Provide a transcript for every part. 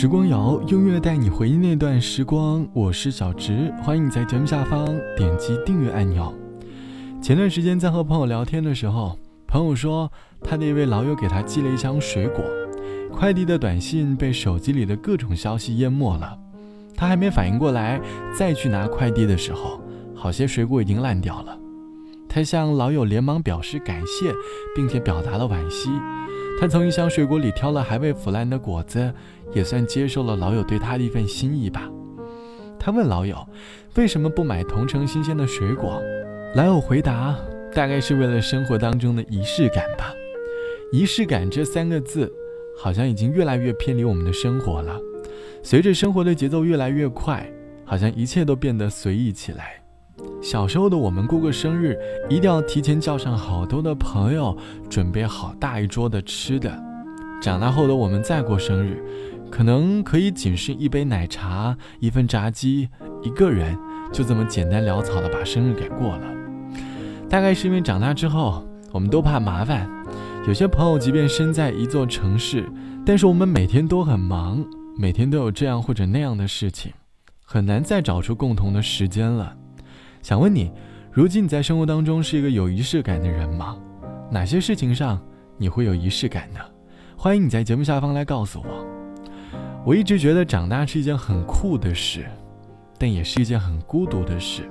时光谣，用乐带你回忆那段时光。我是小直，欢迎你在节目下方点击订阅按钮。前段时间在和朋友聊天的时候，朋友说他的一位老友给他寄了一箱水果，快递的短信被手机里的各种消息淹没了。他还没反应过来，再去拿快递的时候，好些水果已经烂掉了。他向老友连忙表示感谢，并且表达了惋惜。他从一箱水果里挑了还未腐烂的果子，也算接受了老友对他的一份心意吧。他问老友，为什么不买同城新鲜的水果？老友回答，大概是为了生活当中的仪式感吧。仪式感这三个字，好像已经越来越偏离我们的生活了。随着生活的节奏越来越快，好像一切都变得随意起来。小时候的我们过个生日，一定要提前叫上好多的朋友，准备好大一桌的吃的。长大后的我们再过生日，可能可以仅是一杯奶茶、一份炸鸡，一个人就这么简单潦草的把生日给过了。大概是因为长大之后，我们都怕麻烦。有些朋友即便身在一座城市，但是我们每天都很忙，每天都有这样或者那样的事情，很难再找出共同的时间了。想问你，如今你在生活当中是一个有仪式感的人吗？哪些事情上你会有仪式感呢？欢迎你在节目下方来告诉我。我一直觉得长大是一件很酷的事，但也是一件很孤独的事。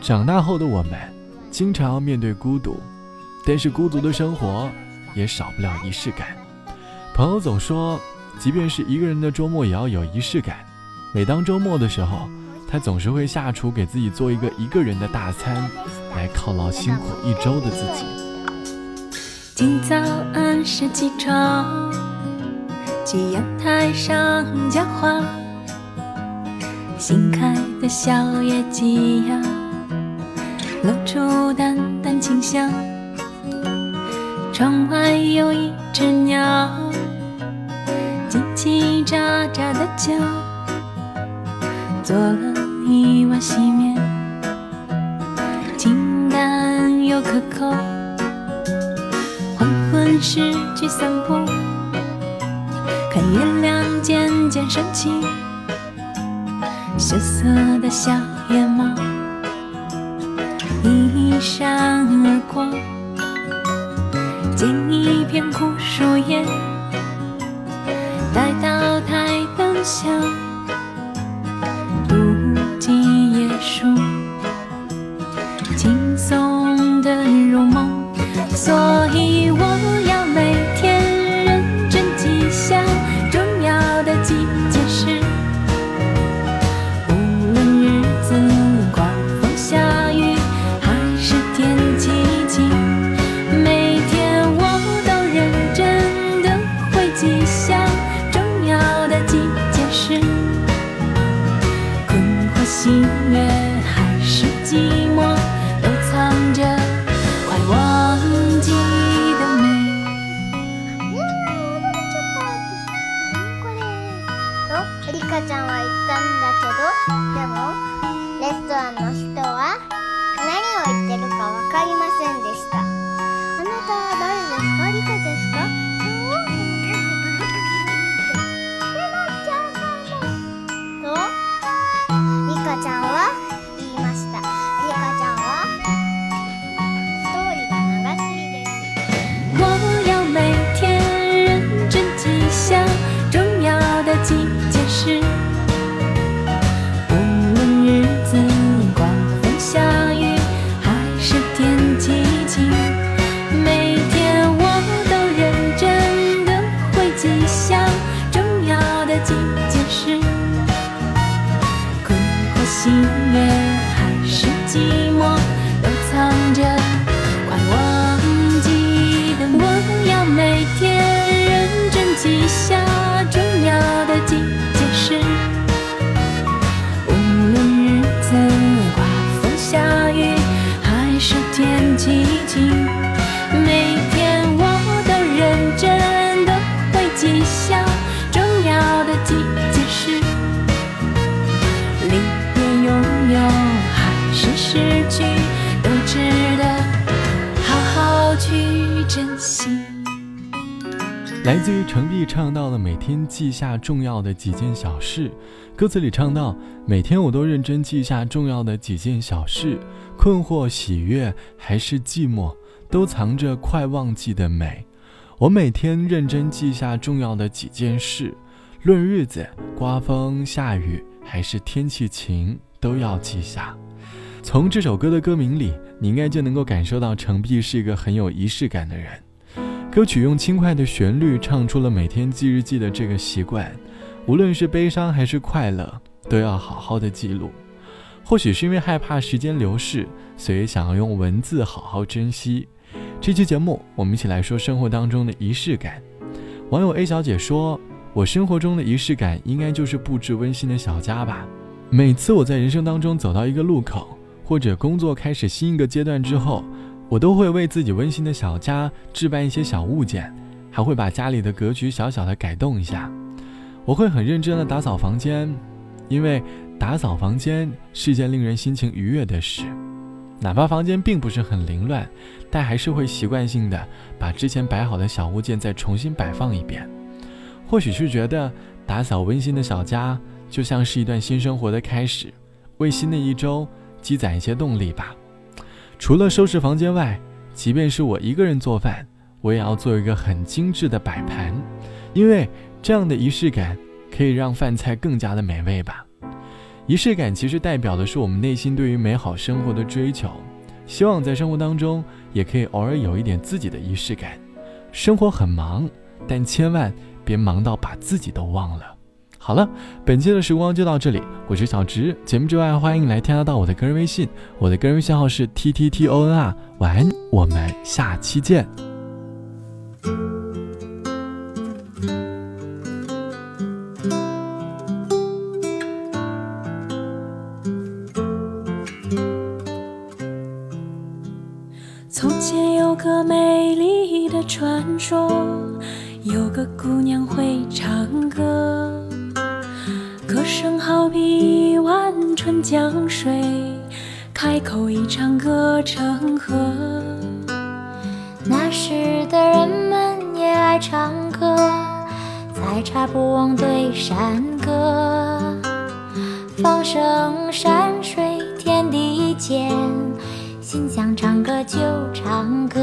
长大后的我们，经常要面对孤独，但是孤独的生活也少不了仪式感。朋友总说，即便是一个人的周末也要有仪式感。每当周末的时候。他总是会下厨给自己做一个一个人的大餐，来犒劳辛苦一周的自己。今早按时起床，去阳台上浇花，新开的小野鸡呀，露出淡淡清香。窗外有一只鸟，叽叽喳喳的叫，做了。一碗细面，清淡又可口。黄昏时去散步，看月亮渐渐升起，羞涩的小野猫一闪而过，捡一片枯树叶，带到台灯下。吉祥。来自于程璧唱到的每天记下重要的几件小事，歌词里唱到每天我都认真记下重要的几件小事，困惑、喜悦还是寂寞，都藏着快忘记的美。我每天认真记下重要的几件事，论日子，刮风下雨还是天气晴，都要记下。从这首歌的歌名里，你应该就能够感受到程璧是一个很有仪式感的人。歌曲用轻快的旋律唱出了每天记日记的这个习惯，无论是悲伤还是快乐，都要好好的记录。或许是因为害怕时间流逝，所以想要用文字好好珍惜。这期节目，我们一起来说生活当中的仪式感。网友 A 小姐说：“我生活中的仪式感，应该就是布置温馨的小家吧。每次我在人生当中走到一个路口，或者工作开始新一个阶段之后。”我都会为自己温馨的小家置办一些小物件，还会把家里的格局小小的改动一下。我会很认真的打扫房间，因为打扫房间是件令人心情愉悦的事。哪怕房间并不是很凌乱，但还是会习惯性的把之前摆好的小物件再重新摆放一遍。或许是觉得打扫温馨的小家就像是一段新生活的开始，为新的一周积攒一些动力吧。除了收拾房间外，即便是我一个人做饭，我也要做一个很精致的摆盘，因为这样的仪式感可以让饭菜更加的美味吧。仪式感其实代表的是我们内心对于美好生活的追求，希望在生活当中也可以偶尔有一点自己的仪式感。生活很忙，但千万别忙到把自己都忘了。好了，本期的时光就到这里，我是小直。节目之外，欢迎来添加到我的个人微信，我的个人微信号是 t t t o n r。晚安，我们下期见。从前有个美丽的传说，有个姑娘会唱歌。歌声好比一碗春江水，开口一唱歌成河。那时的人们也爱唱歌，采茶不忘对山歌。放声山水天地间，心想唱歌就唱歌，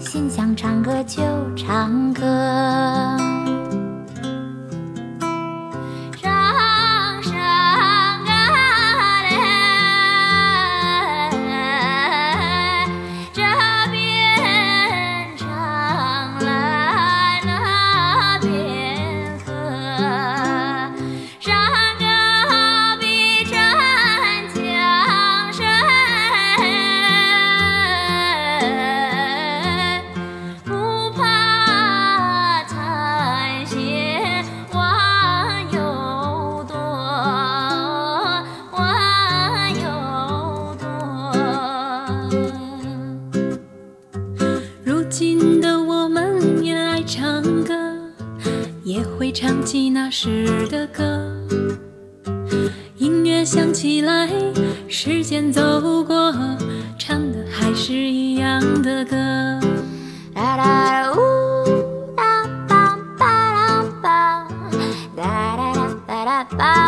心想唱歌就唱歌。也会唱起那时的歌，音乐响起来，时间走过，唱的还是一样的歌。哒哒呜哒，哒哒哒哒，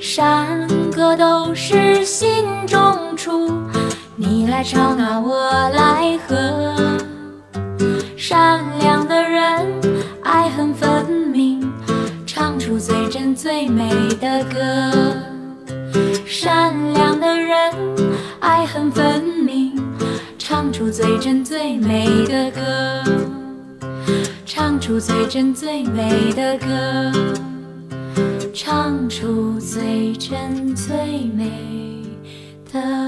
山歌都是心中出，你来唱啊，我来和。善良的人，爱恨分明，唱出最真最美的歌。善良的人，爱恨分明，唱出最真最美的歌。唱出最真最美的歌，唱出最真最美的。